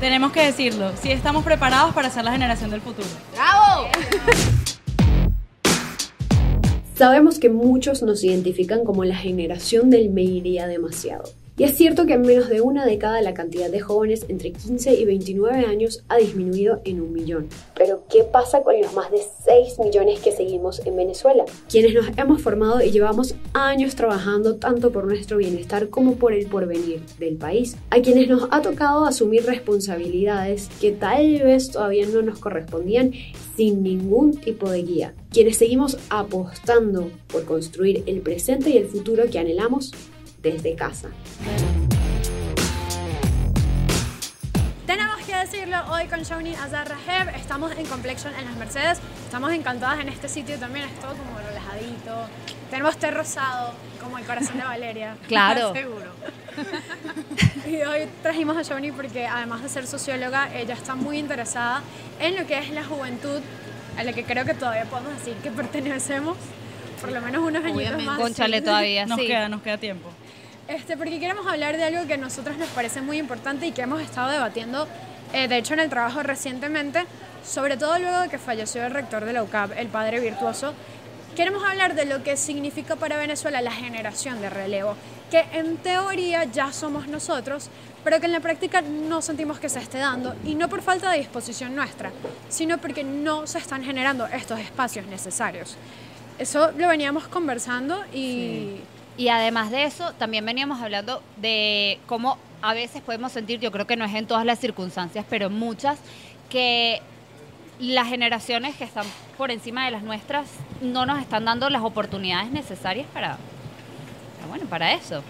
tenemos que decirlo, sí estamos preparados para ser la generación del futuro. ¡Bravo! Sabemos que muchos nos identifican como la generación del me iría demasiado. Y es cierto que en menos de una década la cantidad de jóvenes entre 15 y 29 años ha disminuido en un millón. Pero ¿qué pasa con los más de 6 millones que seguimos en Venezuela? Quienes nos hemos formado y llevamos años trabajando tanto por nuestro bienestar como por el porvenir del país. A quienes nos ha tocado asumir responsabilidades que tal vez todavía no nos correspondían sin ningún tipo de guía. Quienes seguimos apostando por construir el presente y el futuro que anhelamos desde casa. Tenemos que decirlo hoy con Shawnee Azar Raheb, estamos en Complexion en las Mercedes, estamos encantadas en este sitio también, es todo como relajadito, tenemos té rosado, como el corazón de Valeria. Claro. Seguro. y hoy trajimos a Shawnee porque además de ser socióloga, ella está muy interesada en lo que es la juventud, a la que creo que todavía podemos decir que pertenecemos, por lo menos unos añitos más. Conchale todavía, Nos sí. queda, nos queda tiempo. Este, porque queremos hablar de algo que a nosotros nos parece muy importante y que hemos estado debatiendo, eh, de hecho, en el trabajo recientemente, sobre todo luego de que falleció el rector de la UCAP, el padre virtuoso. Queremos hablar de lo que significa para Venezuela la generación de relevo, que en teoría ya somos nosotros, pero que en la práctica no sentimos que se esté dando, y no por falta de disposición nuestra, sino porque no se están generando estos espacios necesarios. Eso lo veníamos conversando y... Y además de eso, también veníamos hablando de cómo a veces podemos sentir, yo creo que no es en todas las circunstancias, pero en muchas, que las generaciones que están por encima de las nuestras no nos están dando las oportunidades necesarias para, bueno, para eso,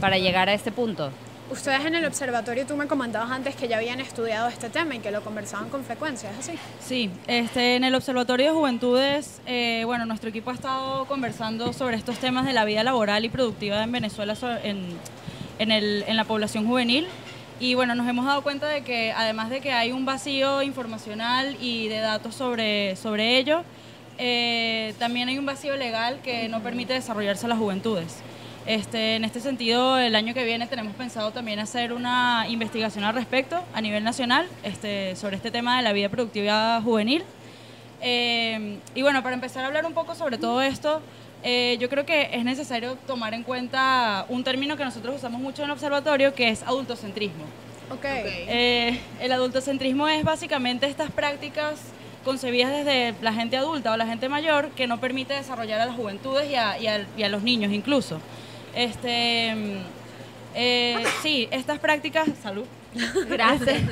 para llegar a ese punto. Ustedes en el observatorio, tú me comentabas antes que ya habían estudiado este tema y que lo conversaban con frecuencia, ¿es así? Sí, este, en el Observatorio de Juventudes, eh, bueno, nuestro equipo ha estado conversando sobre estos temas de la vida laboral y productiva en Venezuela en, en, el- en la población juvenil. Y bueno, nos hemos dado cuenta de que además de que hay un vacío informacional y de datos sobre, sobre ello, eh, también hay un vacío legal que no permite desarrollarse las juventudes. Este, en este sentido, el año que viene tenemos pensado también hacer una investigación al respecto a nivel nacional este, sobre este tema de la vida productiva juvenil. Eh, y bueno, para empezar a hablar un poco sobre todo esto, eh, yo creo que es necesario tomar en cuenta un término que nosotros usamos mucho en el observatorio, que es adultocentrismo. Ok. Eh, el adultocentrismo es básicamente estas prácticas concebidas desde la gente adulta o la gente mayor que no permite desarrollar a las juventudes y a, y a- y a los niños incluso. Este, mm, eh, sí, estas prácticas, salud. Gracias.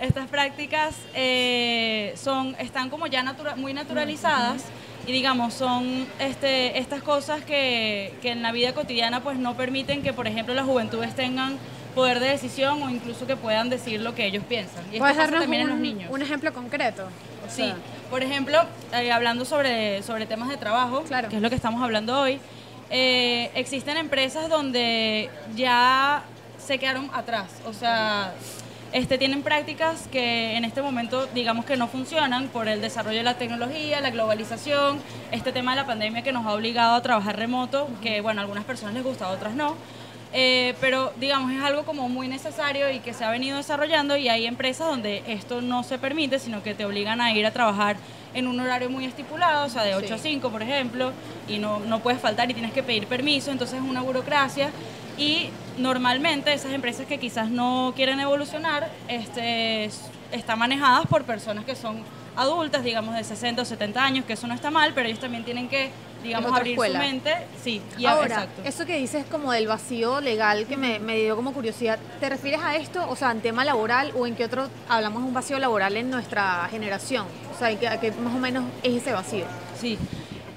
Estas prácticas eh, son, están como ya natura- muy naturalizadas y digamos son este, estas cosas que, que en la vida cotidiana pues no permiten que por ejemplo las juventudes tengan poder de decisión o incluso que puedan decir lo que ellos piensan. Y esto ¿Puedes pasa también en los un, niños. un ejemplo concreto? O Sí, sea, por ejemplo, eh, hablando sobre, sobre temas de trabajo, Claro. que es lo que estamos hablando hoy, eh, existen empresas donde ya se quedaron atrás, o sea, este, tienen prácticas que en este momento digamos que no funcionan por el desarrollo de la tecnología, la globalización, este tema de la pandemia que nos ha obligado a trabajar remoto, que bueno, a algunas personas les gusta, a otras no. Eh, pero digamos es algo como muy necesario y que se ha venido desarrollando y hay empresas donde esto no se permite, sino que te obligan a ir a trabajar en un horario muy estipulado, o sea, de 8 a 5, por ejemplo, y no, no puedes faltar y tienes que pedir permiso, entonces es una burocracia y normalmente esas empresas que quizás no quieren evolucionar este, están manejadas por personas que son adultas, digamos de 60 o 70 años, que eso no está mal, pero ellos también tienen que, digamos, abrir escuela. su mente. Sí, y Ahora, exacto. eso que dices como del vacío legal que me, me dio como curiosidad, ¿te refieres a esto, o sea, en tema laboral o en qué otro hablamos de un vacío laboral en nuestra generación? O sea, ¿en qué, a qué más o menos es ese vacío? Sí.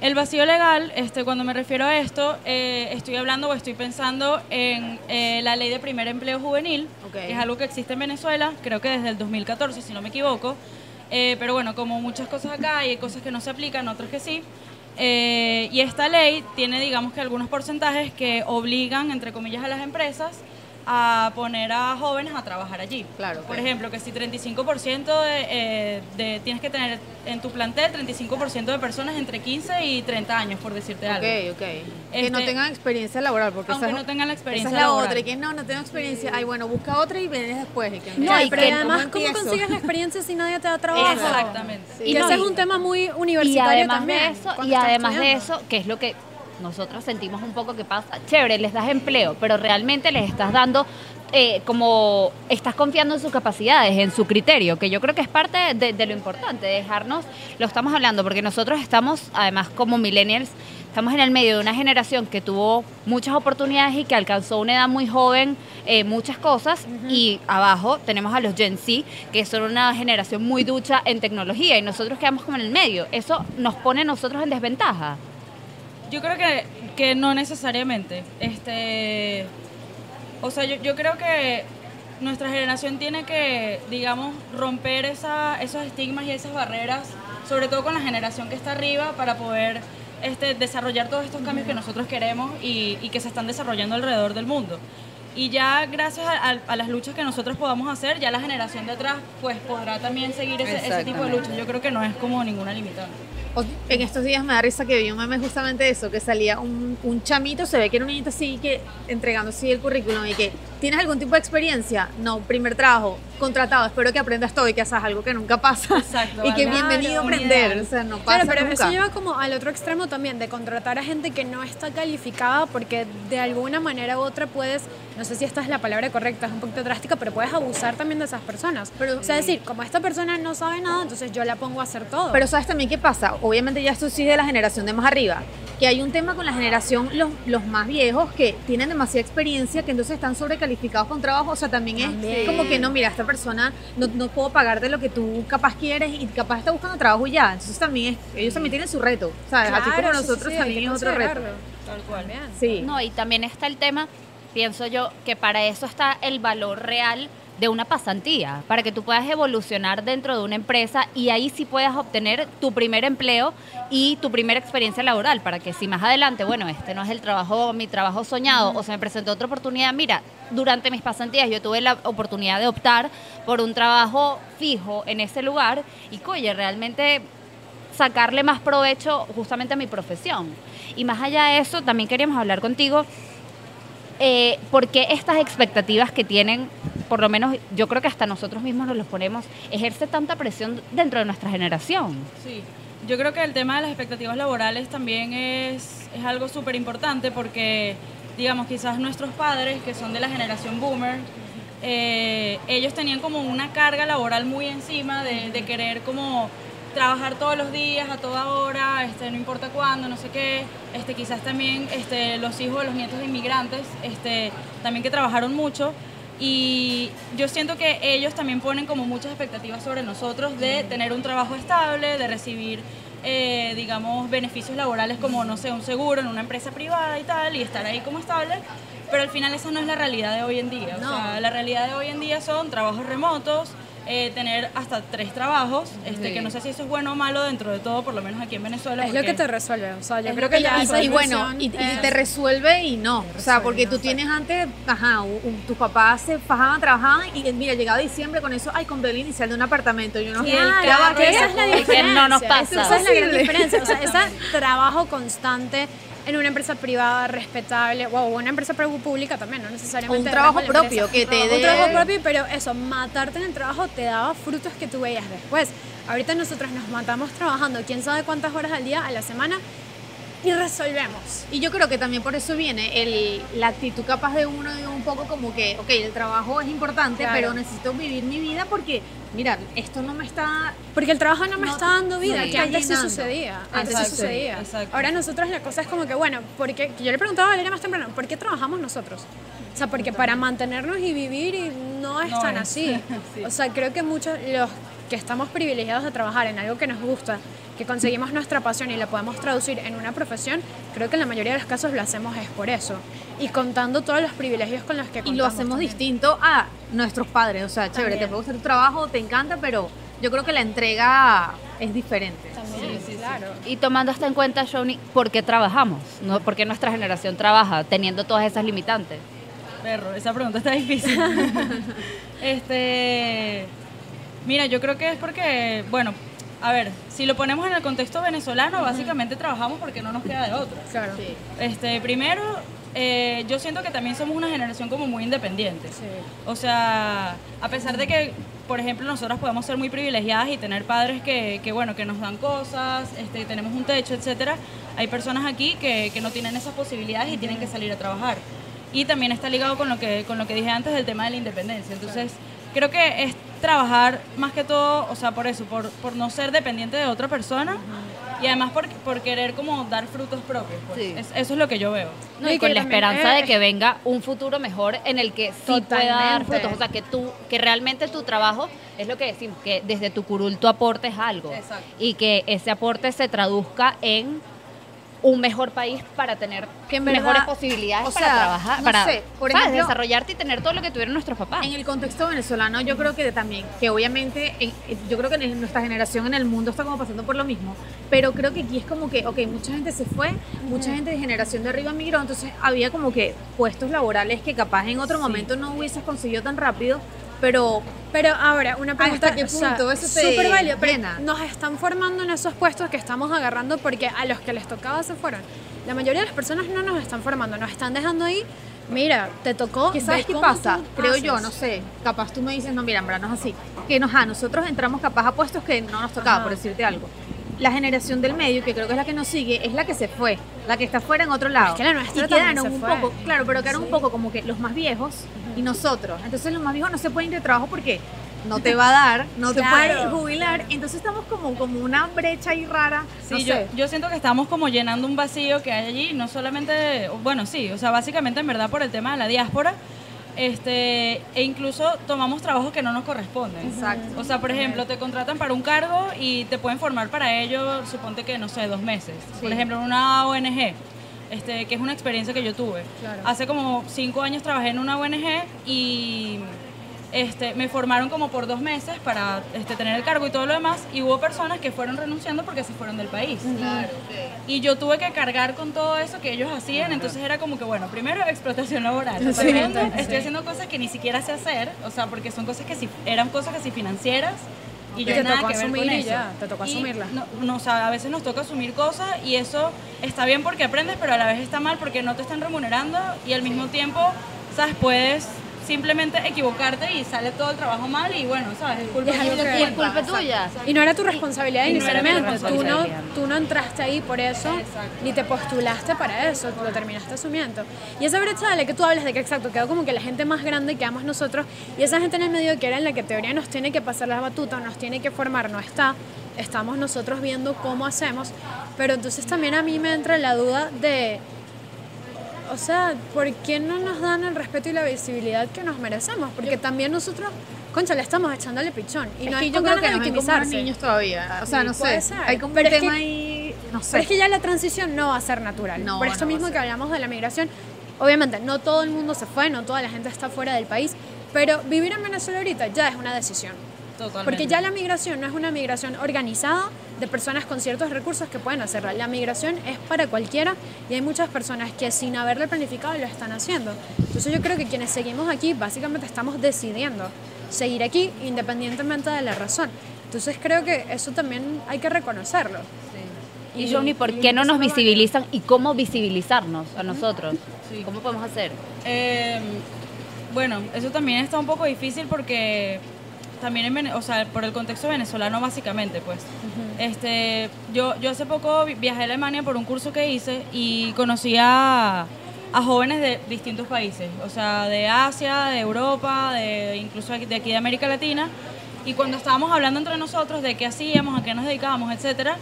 El vacío legal, este, cuando me refiero a esto, eh, estoy hablando o estoy pensando en eh, la ley de primer empleo juvenil, Ok. que es algo que existe en Venezuela, creo que desde el 2014, si no me equivoco. Eh, pero bueno, como muchas cosas acá, hay cosas que no se aplican, otras que sí. Y esta ley tiene, digamos que algunos porcentajes que obligan, entre comillas, a las empresas a poner a jóvenes a trabajar allí. Claro, Por ejemplo, que si 35% de, eh, de- tienes que tener en tu plantel 35% de personas entre 15 y 30 años, por decirte algo. Ok, ok. que no Este, tengan experiencia laboral, porque aunque no tengan la experiencia Esa es la laboral. otra, y que no, no tengo experiencia. Ay, bueno, busca otra y vienes después. Y que, No, y pero que- además, ¿cómo consigues la experiencia si nadie te da trabajo? Exactamente. Y Y que no, ese es un tema muy Y universitario además también. de eso, cuando y además de eso, que es lo que nosotros sentimos un poco que pasa, chévere, les das empleo, pero realmente les estás dando eh, como estás confiando en sus capacidades, en su criterio, que yo creo que es parte de, de lo importante, dejarnos, lo estamos hablando, porque nosotros estamos, además como millennials, estamos en el medio de una generación que tuvo muchas oportunidades y que alcanzó una edad muy joven eh, muchas cosas, y abajo tenemos a los Gen Z, que son una generación muy ducha en tecnología, y nosotros quedamos como en el medio. Eso nos pone a nosotros en desventaja. Yo creo que, que no necesariamente. Este, o sea, yo, yo creo que nuestra generación tiene que, digamos, romper esa, esos estigmas y esas barreras, sobre todo con la generación que está arriba, para poder este, desarrollar todos estos cambios que nosotros queremos y, y que se están desarrollando alrededor del mundo. Y ya gracias a, a- a las luchas que nosotros podamos hacer, ya la generación de atrás pues podrá también seguir ese, ese tipo de luchas. Yo creo que no es como ninguna limitante. En estos días me da risa que vi un meme justamente eso, que salía un, un chamito, se ve que era un niñito así, que entregando así el currículum y que, ¿tienes algún tipo de experiencia? No, primer trabajo, contratado, espero que aprendas todo y que hagas algo que nunca pasa. Exacto, y que claro, bienvenido a aprender, idea. o sea, no pasa Claro, pero nunca. eso lleva como al otro extremo también, de contratar a gente que no está calificada porque de alguna manera u otra puedes, no sé si esta es la palabra correcta, es un poquito drástica, pero puedes abusar también de esas personas. Pero- o sea, decir, como esta persona no sabe nada, entonces yo la pongo a hacer todo. Pero ¿sabes también qué pasa? Obviamente ya esto sí de la generación de más arriba, que hay un tema con la generación, los, los más viejos, que tienen demasiada experiencia, que entonces están sobrecalificados con trabajo, o sea, también, También. es como que no, mira, esta persona no, no puedo pagarte lo que tú capaz quieres y capaz está buscando trabajo y ya, entonces también es, ellos también tienen su reto, ¿sabes? Así Claro, como sí, sí, nosotros sí, hay también es otro reto. Tal cual. También. Sí. No, y también está el tema, pienso yo, que para eso está el valor real de una pasantía, para que tú puedas evolucionar dentro de una empresa y ahí sí puedas obtener tu primer empleo y tu primera experiencia laboral, para que si más adelante, bueno, este no es el trabajo, mi trabajo soñado, o se me presentó otra oportunidad, mira, durante mis pasantías yo tuve la oportunidad de optar por un trabajo fijo en ese lugar y, oye, realmente sacarle más provecho justamente a mi profesión. Y más allá de eso, también queríamos hablar contigo, eh, ¿por qué estas expectativas que tienen, por lo menos yo creo que hasta nosotros mismos nos los ponemos, ejerce tanta presión dentro de nuestra generación? Sí, yo creo que el tema de las expectativas laborales también es, es algo súper importante porque, digamos, quizás nuestros padres, que son de la generación boomer, eh, ellos tenían como una carga laboral muy encima de, querer como trabajar todos los días, a toda hora, este, no importa cuándo, no sé qué. Este, quizás también este, los hijos los nietos de inmigrantes, este, también que trabajaron mucho. Y yo siento que ellos también ponen como muchas expectativas sobre nosotros de tener un trabajo estable, de recibir, eh, digamos, beneficios laborales como, no sé, un seguro en una empresa privada y tal, y estar ahí como estable. Pero al final esa no es la realidad de hoy en día. O No. sea, la realidad de hoy en día son trabajos remotos, eh, tener hasta tres trabajos, este, que no sé si eso es bueno o malo dentro de todo, por lo menos aquí en Venezuela. Es lo que te resuelve. O sea, yo Es creo que que ya Y, y bueno, y, te resuelve y no. O sea, porque tú tienes antes, ajá, un- tus papás se fajaban, trabajaban y mira, llegaba diciembre con eso, ay, con el inicial de un apartamento. Y uno, Y el "Ah, carro, ya va, que esa es la que diferencia. no nos pasa. Esa es la gran diferencia. O sea, ese trabajo constante en una empresa privada, respetable, o una empresa pública también, no necesariamente. Un trabajo propio empresa. que te Un dé- trabajo propio, pero eso, matarte en el trabajo te daba frutos que tú veías después. Ahorita nosotros nos matamos trabajando quién sabe cuántas horas al día, a la semana, y resolvemos. Y yo creo que también por eso viene el, la actitud capaz de uno de un poco como que, ok, el trabajo es importante, Claro. pero necesito vivir mi vida porque, mira, esto no me está... Porque el trabajo no me No, está dando vida, sí, que antes sí sucedía. Antes Exacto, sucedía. exacto. Ahora nosotros la cosa es como que, bueno, porque yo le preguntaba a Valeria más temprano, ¿por qué trabajamos nosotros? O sea, porque para mantenernos y vivir y no es No tan es. así. Sí. O sea, creo que muchos los que estamos privilegiados de trabajar en algo que nos gusta, que conseguimos nuestra pasión y la podemos traducir en una profesión, creo que en la mayoría de los casos lo hacemos es por eso. Y contando todos los privilegios con los que Y contamos. lo hacemos también. distinto a nuestros padres. O sea, chévere, También. te puede gustar tu trabajo, te encanta, pero yo creo que la entrega es diferente. También, Sí, sí, sí. claro. Y tomando esto en cuenta, Shawnee, ¿por qué trabajamos? ¿No? ¿Por qué nuestra generación trabaja teniendo todas esas limitantes? Perro, esa pregunta está difícil. este, mira, yo creo que es porque, bueno, a ver, si lo ponemos en el contexto venezolano, básicamente trabajamos porque no nos queda de otra. Claro. Este, primero, eh, yo siento que también somos una generación como muy independiente. Sí. O sea, a pesar de que, por ejemplo, nosotras podemos ser muy privilegiadas y tener padres que, que, bueno, que nos dan cosas, este, tenemos un techo, etcétera, hay personas aquí que, que no tienen esas posibilidades y tienen que salir a trabajar. Y también está ligado con lo que, con lo que dije antes del tema de la independencia. Entonces, creo que es trabajar más que todo, o sea, por eso, por, por no ser dependiente de otra persona y además por, por querer como dar frutos propios. pues. Sí. Es- eso es lo que yo veo. No, y y con la esperanza de que venga un futuro mejor en el que sí pueda dar frutos. O sea, que tú, que realmente tu trabajo es lo que decimos, que desde tu curul tú aportes algo. Exacto. Y que ese aporte se traduzca en un mejor país para tener Que mejores posibilidades o para sea, trabajar, no para sé, por ¿sabes? ejemplo- desarrollarte y tener todo lo que tuvieron nuestros papás. En el contexto venezolano, yo creo que también, que obviamente, en- yo creo que en nuestra generación en el mundo está como pasando por lo mismo, pero creo que aquí es como que, ok, mucha gente se fue, mucha gente de generación de arriba migró, entonces había como que puestos laborales que capaz en otro momento no hubieses conseguido tan rápido, pero Pero ahora, una pregunta. ¿Hasta qué o sea, punto eso te súper válido, pero nos están formando en esos puestos que estamos agarrando porque a los que les tocaba se fueron. La mayoría de las personas no nos están formando, nos están dejando ahí. Mira, te tocó. ¿Qué sabes qué pasa? Creo haces. yo, no sé, capaz tú me dices, no, mira, no es así. Que nos, a nosotros entramos capaz a puestos que no nos tocaba, Ajá. por decirte algo. La generación del medio, que creo que es la que nos sigue, es la que se fue, la que está fuera en otro lado. Es que la nuestra y quedaron se un fue. poco, claro, pero quedaron un poco como que los más viejos y nosotros. Entonces los más viejos no se pueden ir de trabajo porque no te va a dar, no te Claro. puedes jubilar. Entonces estamos como, como una brecha ahí rara. Sí, no yo, sé. yo siento que estamos como llenando un vacío que hay allí, no solamente, bueno, sí, o sea, básicamente en verdad por el tema de la diáspora, este, e incluso tomamos trabajos que no nos corresponden. Exacto. O sea, por ejemplo, te contratan para un cargo y te pueden formar para ello, suponte que, no sé, dos meses. Por ejemplo, en una ONG. Este, que es una experiencia que yo tuve. Claro. Hace como cinco años trabajé en una ONG y este, me formaron como por dos meses para este, tener el cargo y todo lo demás y hubo personas que fueron renunciando porque se fueron del país. Y yo tuve que cargar con todo eso que ellos hacían, entonces era como que, bueno, primero explotación laboral, segundo, estoy haciendo cosas que ni siquiera sé hacer, o sea, porque son cosas que sí, eran cosas que sí financieras y yo Te nada tocó que ver asumir con y eso. ya, te tocó Y asumirla. No, no, o sea, a veces nos toca asumir cosas y eso está bien porque aprendes, pero a la vez está mal porque no te están remunerando y al mismo tiempo, ¿sabes? Puedes simplemente equivocarte y sale todo el trabajo mal y bueno, ¿sabes? Es culpa Y es tuya, que- y culpa tuya. Y no era tu responsabilidad Y no inicialmente. Tú no, tú no entraste ahí por eso, ni te postulaste para eso, tú lo terminaste asumiendo. Y esa brecha de la que tú hablas de que exacto, quedó como que la gente más grande quedamos nosotros, y esa gente en el medio que era en la que teoría nos tiene que pasar la batuta, nos tiene que formar, no está. Estamos nosotros viendo cómo hacemos, pero entonces también a mí me entra la duda de, o sea, ¿por qué no nos dan el respeto y la visibilidad que nos merecemos? Porque también nosotros, concha, le estamos echándole pichón. Y Es no que es yo creo que como unos victimizarse. niños todavía. O sea, no sé. ser. Hay como un es tema que- ahí, no sé. Pero es que ya la transición no va a ser natural. No, Por no a mismo que hablamos de la migración, obviamente no todo el mundo se fue, no toda la gente está fuera del país, pero vivir en Venezuela ahorita ya es una decisión. Totalmente. Porque ya la migración no es una migración organizada de personas con ciertos recursos que pueden hacerla. La migración es para cualquiera y hay muchas personas que sin haberla planificado lo están haciendo. Entonces yo creo que quienes seguimos aquí básicamente estamos decidiendo seguir aquí independientemente de la razón. Entonces creo que eso también hay que reconocerlo. Y Johnny, ¿por y qué no nos visibilizan y cómo visibilizarnos a nosotros? ¿Cómo podemos hacer? Eh, bueno, eso también está un poco difícil porque también en o sea, por el contexto venezolano básicamente, pues. Este, yo yo hace poco vi- viajé a Alemania por un curso que hice y conocí a, a jóvenes de distintos países, o sea, de Asia, de Europa, de incluso de aquí de América Latina. Y cuando estábamos hablando entre nosotros de qué hacíamos, a qué nos dedicábamos, etcétera,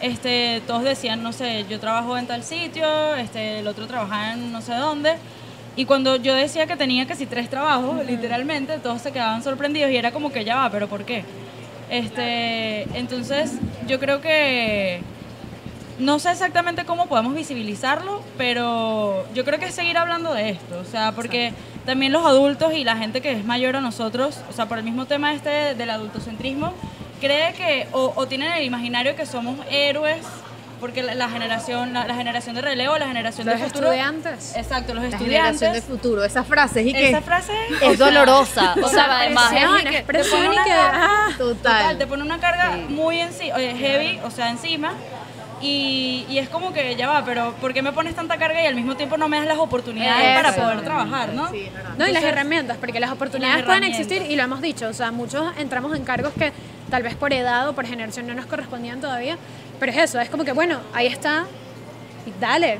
este, todos decían, no sé, yo trabajo en tal sitio, este, el otro trabajaba en no sé dónde. Y cuando yo decía que tenía casi tres trabajos, literalmente, todos se quedaban sorprendidos y era como que ya va, pero ¿por qué? Este, entonces, yo creo que no sé exactamente cómo podemos visibilizarlo, pero yo creo que es seguir hablando de esto, o sea, porque también los adultos y la gente que es mayor a nosotros, o sea, por el mismo tema este del adultocentrismo, cree que o, o tienen el imaginario que somos héroes porque la, la generación, la, la generación de relevo, la generación Los de futuro. estudiantes. Exacto, los La generación de estudiantes. futuro, esas frases y que Esa frase Es dolorosa. O sea, además es- que te expresión pone una que... cara- ah, Total, total. te pone una carga muy enci- oye, heavy, o sea, encima. Y, y es como que ya va, pero ¿por qué me pones tanta carga y al mismo tiempo no me das las oportunidades para Eso. poder trabajar, no? Sí, es verdad. No, y las Entonces, herramientas, porque las oportunidades las pueden herramientas. existir y lo hemos dicho, o sea, muchos entramos en cargos que tal vez por edad o por generación no nos correspondían todavía, pero es eso, es como que bueno, ahí está, y dale,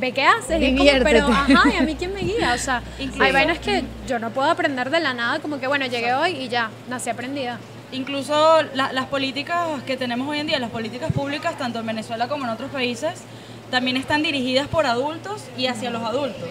ve qué haces, y es como, pero ajá, ¿y a mí quién me guía? O sea, Incluso- hay vainas que yo no puedo aprender de la nada, como que bueno, llegué hoy y ya, nací aprendida. Incluso la- las políticas que tenemos hoy en día, las políticas públicas, tanto en Venezuela como en otros países, también están dirigidas por adultos y hacia los adultos.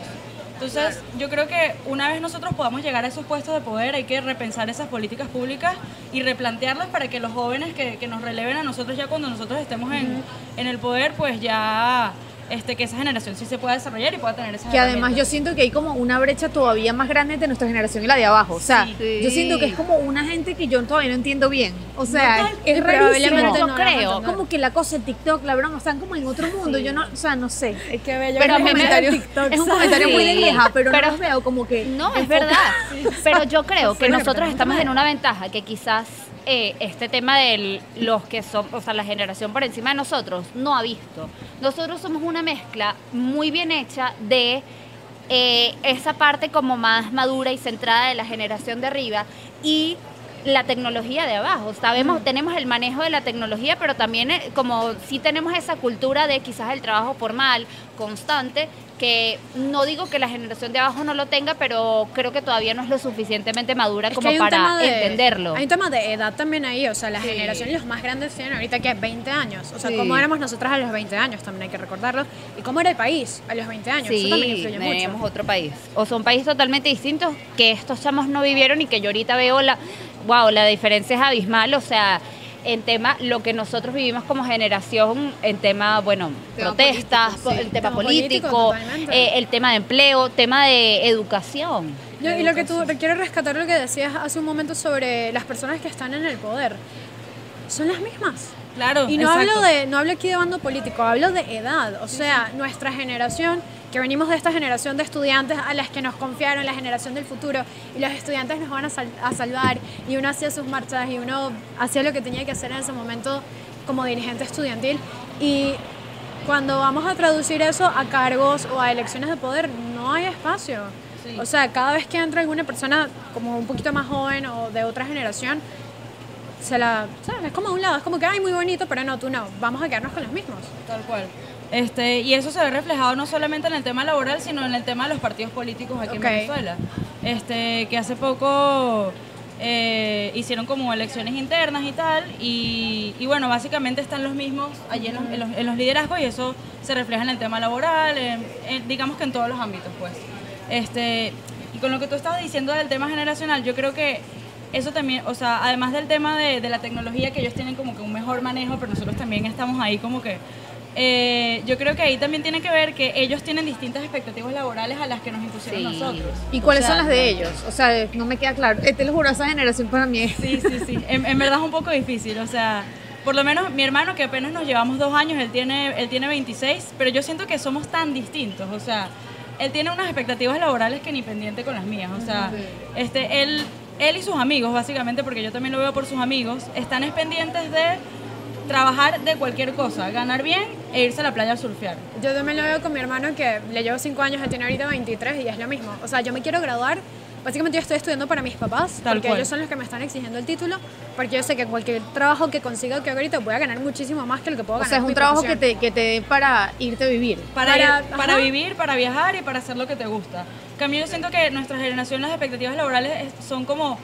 Entonces, yo creo que una vez nosotros podamos llegar a esos puestos de poder, hay que repensar esas políticas públicas y replantearlas para que los jóvenes que, que nos releven a nosotros ya cuando nosotros estemos en, en el poder, pues ya este, que esa generación sí se pueda desarrollar y pueda tener esas Que además yo siento que hay como una brecha todavía más grande entre nuestra generación y la de abajo. O sea, Sí. yo siento que es como una gente que yo todavía no entiendo bien. O sea, es rarísimo. probablemente Yo no creo. Como que la cosa, el TikTok, la broma, están como en otro mundo. Yo no, o sea, no sé. Es que bello Pero que es un comentario, TikTok, es un comentario muy de Sí, vieja, pero, pero- no los veo como que. No, es verdad. Pero yo creo que nosotros ¿no? estamos en una ventaja que quizás eh, este tema de los que son, o sea, la generación por encima de nosotros no ha visto. Nosotros somos una mezcla muy bien hecha de eh, esa parte como más madura y centrada de la generación de arriba y la tecnología de abajo. Sabemos, tenemos el manejo de la tecnología, pero también eh, como sí tenemos esa cultura de quizás el trabajo formal, constante, que no digo que la generación de abajo no lo tenga, pero creo que todavía no es lo suficientemente madura Es como para de- entenderlo. Hay un tema de edad también ahí, o sea, la Sí. generación y los más grandes tienen ahorita que 20 años. O sea, Sí. cómo éramos nosotras a los 20 años, también hay que recordarlo. Y cómo era el país a los 20 años. Eso también influye tenemos mucho. otro país. O son países totalmente distintos que estos chamos no vivieron y que yo ahorita veo la, wow, la diferencia es abismal, o sea, en tema, lo que nosotros vivimos como generación, en tema, bueno, Tema protestas, político, sí. el tema Tema político, eh, el tema de empleo, tema de educación. Yo- y lo que tú quiero rescatar lo que decías hace un momento sobre las personas que están en el poder. Son las mismas. Claro, Y no exacto. hablo de no hablo aquí de bando político, hablo de edad, o sea, nuestra generación, que venimos de esta generación de estudiantes a las que nos confiaron, la generación del futuro, y los estudiantes nos van a, sal- a salvar, y uno hacía sus marchas y uno hacía lo que tenía que hacer en ese momento como dirigente estudiantil, y cuando vamos a traducir eso a cargos o a elecciones de poder, no hay espacio. Sí. O sea, cada vez que entra alguna persona como un poquito más joven o de otra generación, se la, ¿sabes? Es como a un lado, es como que, ay, muy bonito, pero no, tú no, vamos a quedarnos con los mismos. Tal cual. Este, y eso se ve reflejado no solamente en el tema laboral, sino en el tema de los partidos políticos aquí en Venezuela. Este, que hace poco eh, hicieron como elecciones internas y tal, y, y bueno, básicamente están los mismos allí en los, en los- en los liderazgos y eso se refleja en el tema laboral, en- en- digamos que en todos los ámbitos, pues. Este, y con lo que tú estabas diciendo del tema generacional, yo creo que eso también, o sea, además del tema de, de la tecnología, que ellos tienen como que un mejor manejo, pero nosotros también estamos ahí como que... eh, yo creo que ahí también tiene que ver que ellos tienen distintas expectativas laborales a las que nos impusieron Sí. nosotros. ¿Y cuáles O sea, son las de ellos? O sea, no me queda claro. Eh, Te lo juro, esa generación para mí es. Sí, sí, sí. En, en verdad es un poco difícil. O sea, por lo menos mi hermano, que apenas nos llevamos dos años, él tiene, él tiene 26, pero yo siento que somos tan distintos. O sea, él tiene unas expectativas laborales que ni pendiente con las mías. O sea, este, él, él y sus amigos, básicamente, porque yo también lo veo por sus amigos, están es pendientes de trabajar de cualquier cosa, ganar bien e irse a la playa a surfear. Yo también lo veo con mi hermano que le llevo 5 años, él tiene ahorita 23 y es lo mismo. O sea, yo me quiero graduar, básicamente yo estoy estudiando para mis papás, Tal porque cual. ellos son los que me están exigiendo el título, porque yo sé que cualquier trabajo que consiga que haga ahorita voy a ganar muchísimo más que lo que puedo O ganar. sea, es un trabajo que te, que te dé para irte a vivir. Para, Para- ir- para vivir, para viajar y para hacer lo que te gusta. Cambio, yo siento que nuestra generación, las expectativas laborales es- son como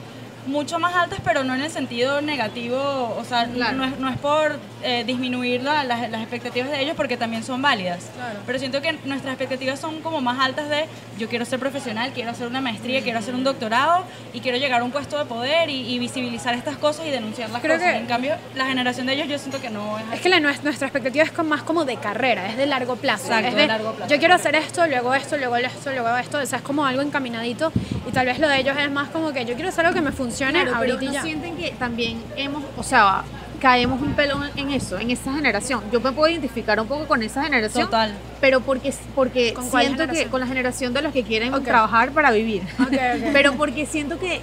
mucho más altas, pero no en el sentido negativo, o sea, Claro. no, es, no es por eh, disminuir la- las, las expectativas de ellos porque también son válidas. Claro. Pero siento que nuestras expectativas son como más altas de yo quiero ser profesional, quiero hacer una maestría, quiero hacer un doctorado y quiero llegar a un puesto de poder y, y visibilizar estas cosas y denunciar las Creo cosas. que- En cambio, la generación de ellos yo siento que no es así. Es que la, nues- nuestra expectativa es más como de carrera, es de largo plazo. Exacto, es de largo plazo. Yo quiero hacer esto, luego esto, luego esto, luego esto. O sea, es como algo encaminadito. Y tal vez lo de ellos es más como que yo quiero hacer algo que me funcione Claro, pero ahorita no sienten que también hemos, o sea, caemos un pelo en eso, en esa generación. Yo me puedo identificar un poco con esa generación. Total. Pero porque, porque ¿Con cuál siento que con la generación de los que quieren trabajar para vivir. Ok, ok. Pero porque siento que,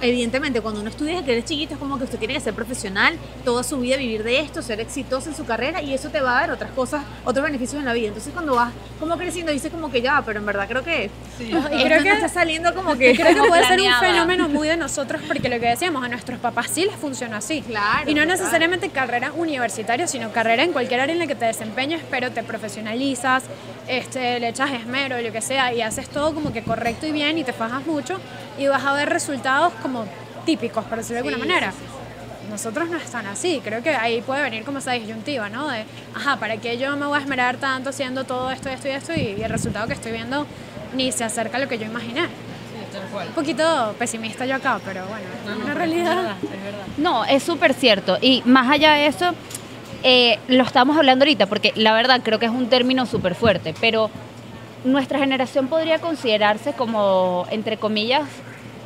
evidentemente, cuando uno estudia desde que eres chiquito, es como que usted tiene que ser profesional, toda su vida vivir de esto, ser exitoso en su carrera y eso te va a dar otras cosas, otros beneficios en la vida. Entonces, cuando vas como creciendo, dices como que ya, pero en verdad creo que Sí. Y esto creo no que- está saliendo como que. Creo que puede ser un fenómeno muy de nosotros porque lo que decíamos, a nuestros papás sí les funciona así. Claro, Y no necesariamente carrera universitaria, sino carrera en cualquier área en la que te desempeñes, pero te profesionalizas, este, le echas esmero, lo que sea, y haces todo como que correcto y bien y te fajas mucho y vas a ver resultados como típicos, por decirlo de alguna Sí, manera. sí, Nosotros no están así, creo que ahí puede venir como esa disyuntiva, ¿no? De, ajá, ¿para qué yo me voy a esmerar tanto haciendo todo esto, esto y esto? Y, y el resultado que estoy viendo ni se acerca a lo que yo imaginé. Sí, tal cual. Un poquito pesimista yo acá, pero bueno, No, es no, una es realidad. verdad, es verdad. No, es súper cierto. Y más allá de eso, eh, lo estamos hablando ahorita, porque la verdad creo que es un término súper fuerte, pero nuestra generación podría considerarse como, entre comillas,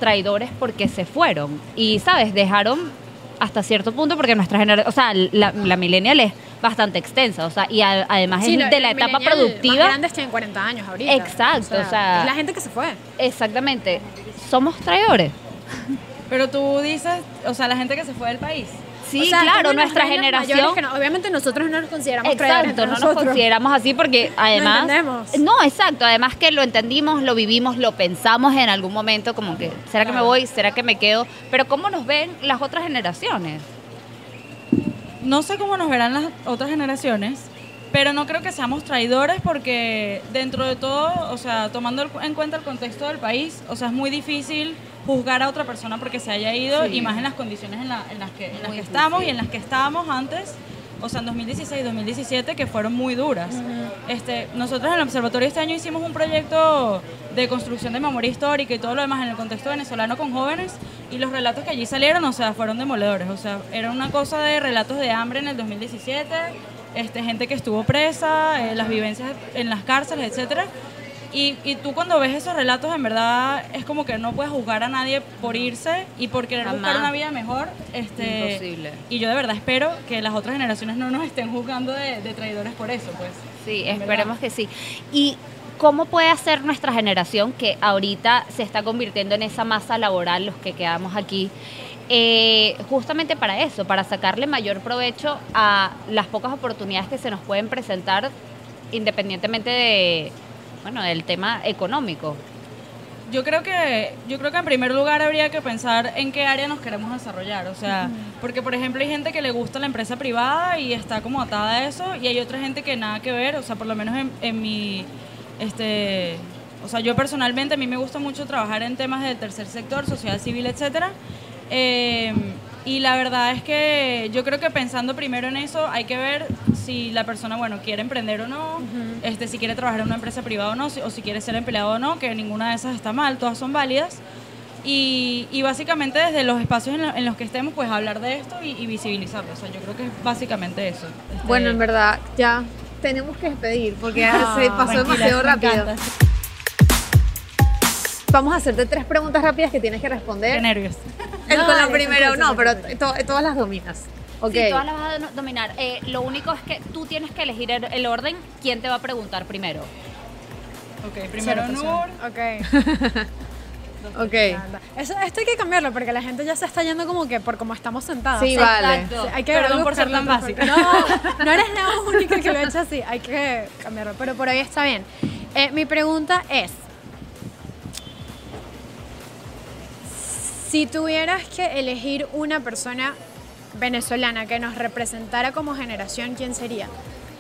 traidores porque se fueron. Y, ¿sabes? Dejaron hasta cierto punto porque nuestra generación, o sea, la, la millennial es bastante extensa, o sea, y a- además Sí, es no, de la el etapa productiva. Más grandes tienen 40 años ahorita. Exacto, o sea- es la gente que se fue. Exactamente. Somos traidores. Pero tú dices, o sea, la gente que se fue del país. Sí, O sea, claro, nuestra generación. no- obviamente nosotros no nos consideramos Exacto, no nos nosotros. consideramos así porque además... entendemos. No, exacto, además que lo entendimos, lo vivimos, lo pensamos en algún momento como que, ¿será que me voy? ¿Será que me quedo? Pero ¿cómo nos ven las otras generaciones? No sé cómo nos verán las otras generaciones, pero no creo que seamos traidores porque dentro de todo, o sea, tomando en cuenta el contexto del país, o sea, es muy difícil juzgar a otra persona porque se haya ido Sí. y más en las condiciones en, la- en las que, en las que estamos y en las que estábamos antes, o sea, en 2016 2017, que fueron muy duras. este, nosotros en el observatorio este año hicimos un proyecto de construcción de memoria histórica y todo lo demás en el contexto venezolano con jóvenes y los relatos que allí salieron, o sea, fueron demoledores. O sea, era una cosa de relatos de hambre en el 2017, este, gente que estuvo presa, eh, las vivencias en las cárceles, etcétera. Y, y tú cuando ves esos relatos, en verdad, es como que no puedes juzgar a nadie por irse y por querer buscar Jamás. una vida mejor. Este, Imposible. Y yo de verdad espero que las otras generaciones no nos estén juzgando de, de traidores por eso, pues. Sí, esperemos verdad. que sí. ¿Y cómo puede hacer nuestra generación, que ahorita se está convirtiendo en esa masa laboral, los que quedamos aquí, eh, justamente para eso, para sacarle mayor provecho a las pocas oportunidades que se nos pueden presentar, independientemente de, bueno, del tema económico? Yo creo que yo creo que en primer lugar habría que pensar en qué área nos queremos desarrollar, o sea, porque por ejemplo hay gente que le gusta la empresa privada y está como atada a eso y hay otra gente que nada que ver, o sea, por lo menos en, en mi este o sea, yo personalmente a mí me gusta mucho trabajar en temas del tercer sector, sociedad civil, etcétera. Eh, y la verdad es que yo creo que pensando primero en eso hay que ver si la persona, bueno, quiere emprender o no, este, si quiere trabajar en una empresa privada o no, si- o si quiere ser empleado o no, que ninguna de esas está mal, todas son válidas. Y, y básicamente desde los espacios en, lo- en los que estemos, pues hablar de esto y, y visibilizarlo. O sea, yo creo que es básicamente eso. Este, Bueno, en verdad, ya tenemos que despedir porque Ah, se pasó demasiado rápido. Vamos a hacerte tres preguntas rápidas que tienes que responder. Qué nervios. El No, con la primera, no, pero to- todas las dominas. Ok. Sí, todas las vas a do- dominar. Eh, lo único es que tú tienes que elegir el, el orden, quién te va a preguntar primero. Ok, primero Nur. Ok. Ok. Eso, esto hay que cambiarlo porque la gente ya se está yendo como que por como estamos sentados. Sí, Sí, vale. Exacto. hay que Perdón verlo por ser tan básica. No, no eres la única que lo ha hecho así. Hay que cambiarlo. Pero por ahí está bien. Eh, mi pregunta es: si tuvieras que elegir una persona venezolana que nos representara como generación, ¿quién sería?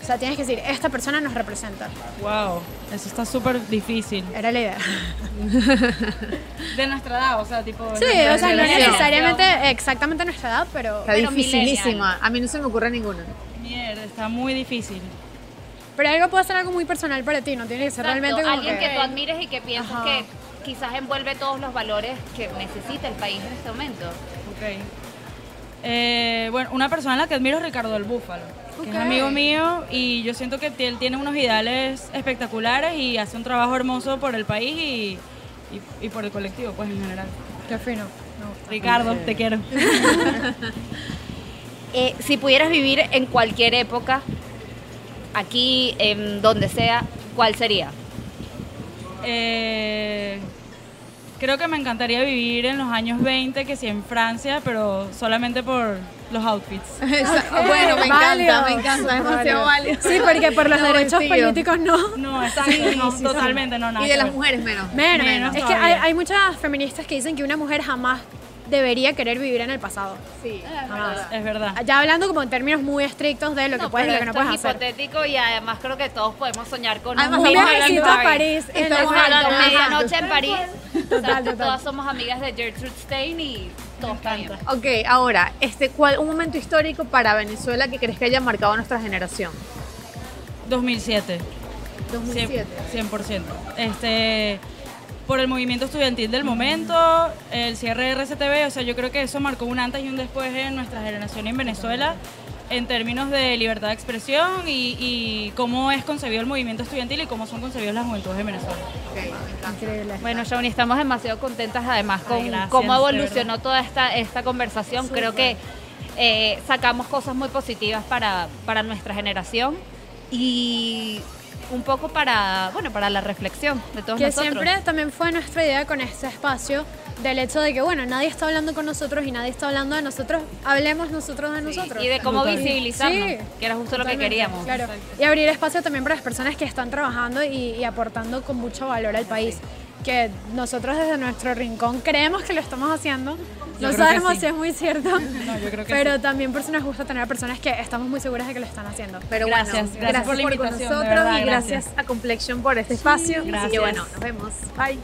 O sea, tienes que decir, esta persona nos representa. Wow, eso está súper difícil. Era la idea. De nuestra edad, o sea, tipo. Sí, o sea, no necesariamente exactamente nuestra edad, pero... Está Pero dificilísima. A mí no se me ocurre ninguna. Mierda, está muy difícil. Pero algo puede ser algo muy personal para ti, no tiene que ser Exacto, realmente como alguien que... que... tú admires y que piensas Ajá. que quizás envuelve todos los valores que necesita el país en este momento. Ok. Eh, bueno, una persona a la que admiro es Ricardo del Búfalo, que Ok. es amigo mío y yo siento que él tiene unos ideales espectaculares y hace un trabajo hermoso por el país y, y- y por el colectivo, pues en general. Qué fino. Ricardo, te quiero. eh, si pudieras vivir en cualquier época, aquí, en donde sea, ¿cuál sería? Eh, creo que me encantaría vivir en los años 20, que sí en Francia, pero solamente por los outfits. Esa- Bueno, me Válido. encanta, me encanta, es demasiado válido. Sí, porque por los derechos políticos no. No, exacto, no, totalmente no, nada Y de las mujeres menos. Menos. Menos es que hay muchas feministas que dicen que una mujer jamás debería querer vivir en el pasado. Sí. Jamás, es verdad. Ya hablando como en términos muy estrictos de lo que No, puedes y lo que no puedes es hacer. hipotético y además creo que todos podemos soñar con Además, un viajecito a París. Estamos hablando- medianoche en París. Total, total. Todas somos amigas de Gertrude Stein y todos bien. Ok, ahora, este, ¿cuál, un momento histórico para Venezuela que crees que haya marcado a nuestra generación? 2007. 2007. 100%. Este, por el movimiento estudiantil del momento, el cierre de RCTV, o sea, yo creo que eso marcó un antes y un después en nuestra generación en Venezuela en términos de libertad de expresión y, y cómo es concebido el movimiento estudiantil y cómo son concebidas las juventudes en Venezuela. Ok, me encanta. Increíble. Bueno, Shawnee, estamos demasiado contentas además con Ay, gracias, cómo de evolucionó toda esta, esta conversación. Creo que eh, sacamos cosas muy positivas para, para nuestra generación y un poco para, bueno, para la reflexión de todos que nosotros. siempre también fue nuestra idea con este espacio del hecho de que, bueno, nadie está hablando con nosotros y nadie está hablando de nosotros, hablemos nosotros de Sí, nosotros. y de cómo Total. visibilizarnos, Sí, que era justo lo que Totalmente, queríamos. Claro. Y abrir espacio también para las personas que están trabajando y, y aportando con mucho valor al país. Que nosotros desde nuestro rincón creemos que lo estamos haciendo. Yo no sabemos sí. si es muy cierto. No, yo creo que pero sí. también por eso nos gusta tener personas que estamos muy seguras de que lo están haciendo. Pero Gracias, bueno, gracias gracias por la por, invitación, de nosotros verdad, y gracias gracias. a Complexion por este espacio. Así que gracias. bueno, nos vemos. Bye.